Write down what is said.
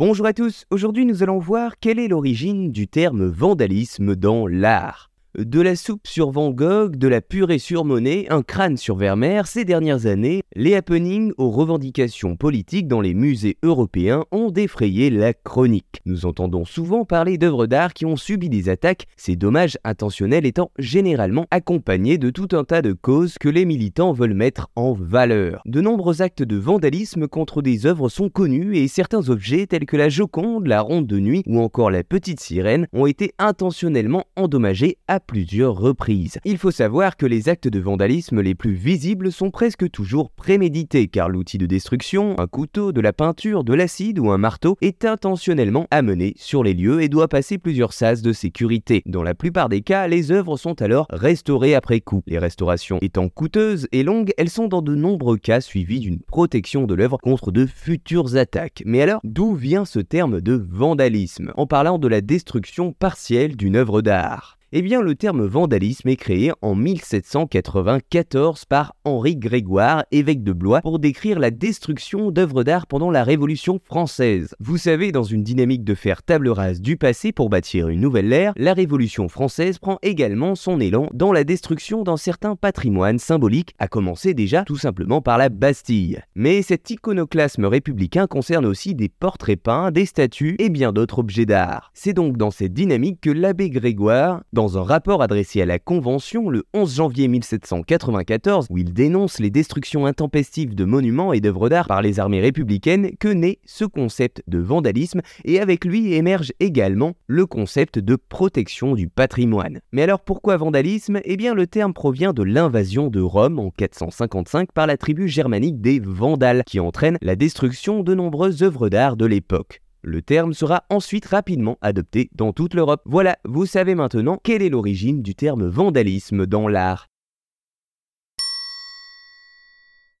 Bonjour à tous, aujourd'hui nous allons voir quelle est l'origine du terme vandalisme dans l'art. De la soupe sur Van Gogh, de la purée sur Monet, un crâne sur Vermeer, ces dernières années, les happenings aux revendications politiques dans les musées européens ont défrayé la chronique. Nous entendons souvent parler d'œuvres d'art qui ont subi des attaques, ces dommages intentionnels étant généralement accompagnés de tout un tas de causes que les militants veulent mettre en valeur. De nombreux actes de vandalisme contre des œuvres sont connus et certains objets tels que la Joconde, la Ronde de Nuit ou encore la Petite Sirène ont été intentionnellement endommagés à plusieurs reprises. Il faut savoir que les actes de vandalisme les plus visibles sont presque toujours prémédités car l'outil de destruction, un couteau, de la peinture, de l'acide ou un marteau est intentionnellement amené sur les lieux et doit passer plusieurs sas de sécurité. Dans la plupart des cas, les œuvres sont alors restaurées après coup. Les restaurations étant coûteuses et longues, elles sont dans de nombreux cas suivies d'une protection de l'œuvre contre de futures attaques. Mais alors, d'où vient ce terme de vandalisme? En parlant de la destruction partielle d'une œuvre d'art eh bien, le terme vandalisme est créé en 1794 par Henri Grégoire, évêque de Blois, pour décrire la destruction d'œuvres d'art pendant la Révolution française. Vous savez, dans une dynamique de faire table rase du passé pour bâtir une nouvelle ère, la Révolution française prend également son élan dans la destruction d'un certain patrimoine symbolique, à commencer déjà tout simplement par la Bastille. Mais cet iconoclasme républicain concerne aussi des portraits peints, des statues et bien d'autres objets d'art. C'est donc dans cette dynamique que l'abbé Grégoire, dans un rapport adressé à la Convention le 11 janvier 1794, où il dénonce les destructions intempestives de monuments et d'œuvres d'art par les armées républicaines, que naît ce concept de vandalisme et avec lui émerge également le concept de protection du patrimoine. Mais alors pourquoi vandalisme? Eh bien le terme provient de l'invasion de Rome en 455 par la tribu germanique des Vandales, qui entraîne la destruction de nombreuses œuvres d'art de l'époque. Le terme sera ensuite rapidement adopté dans toute l'Europe. Voilà, vous savez maintenant quelle est l'origine du terme vandalisme dans l'art.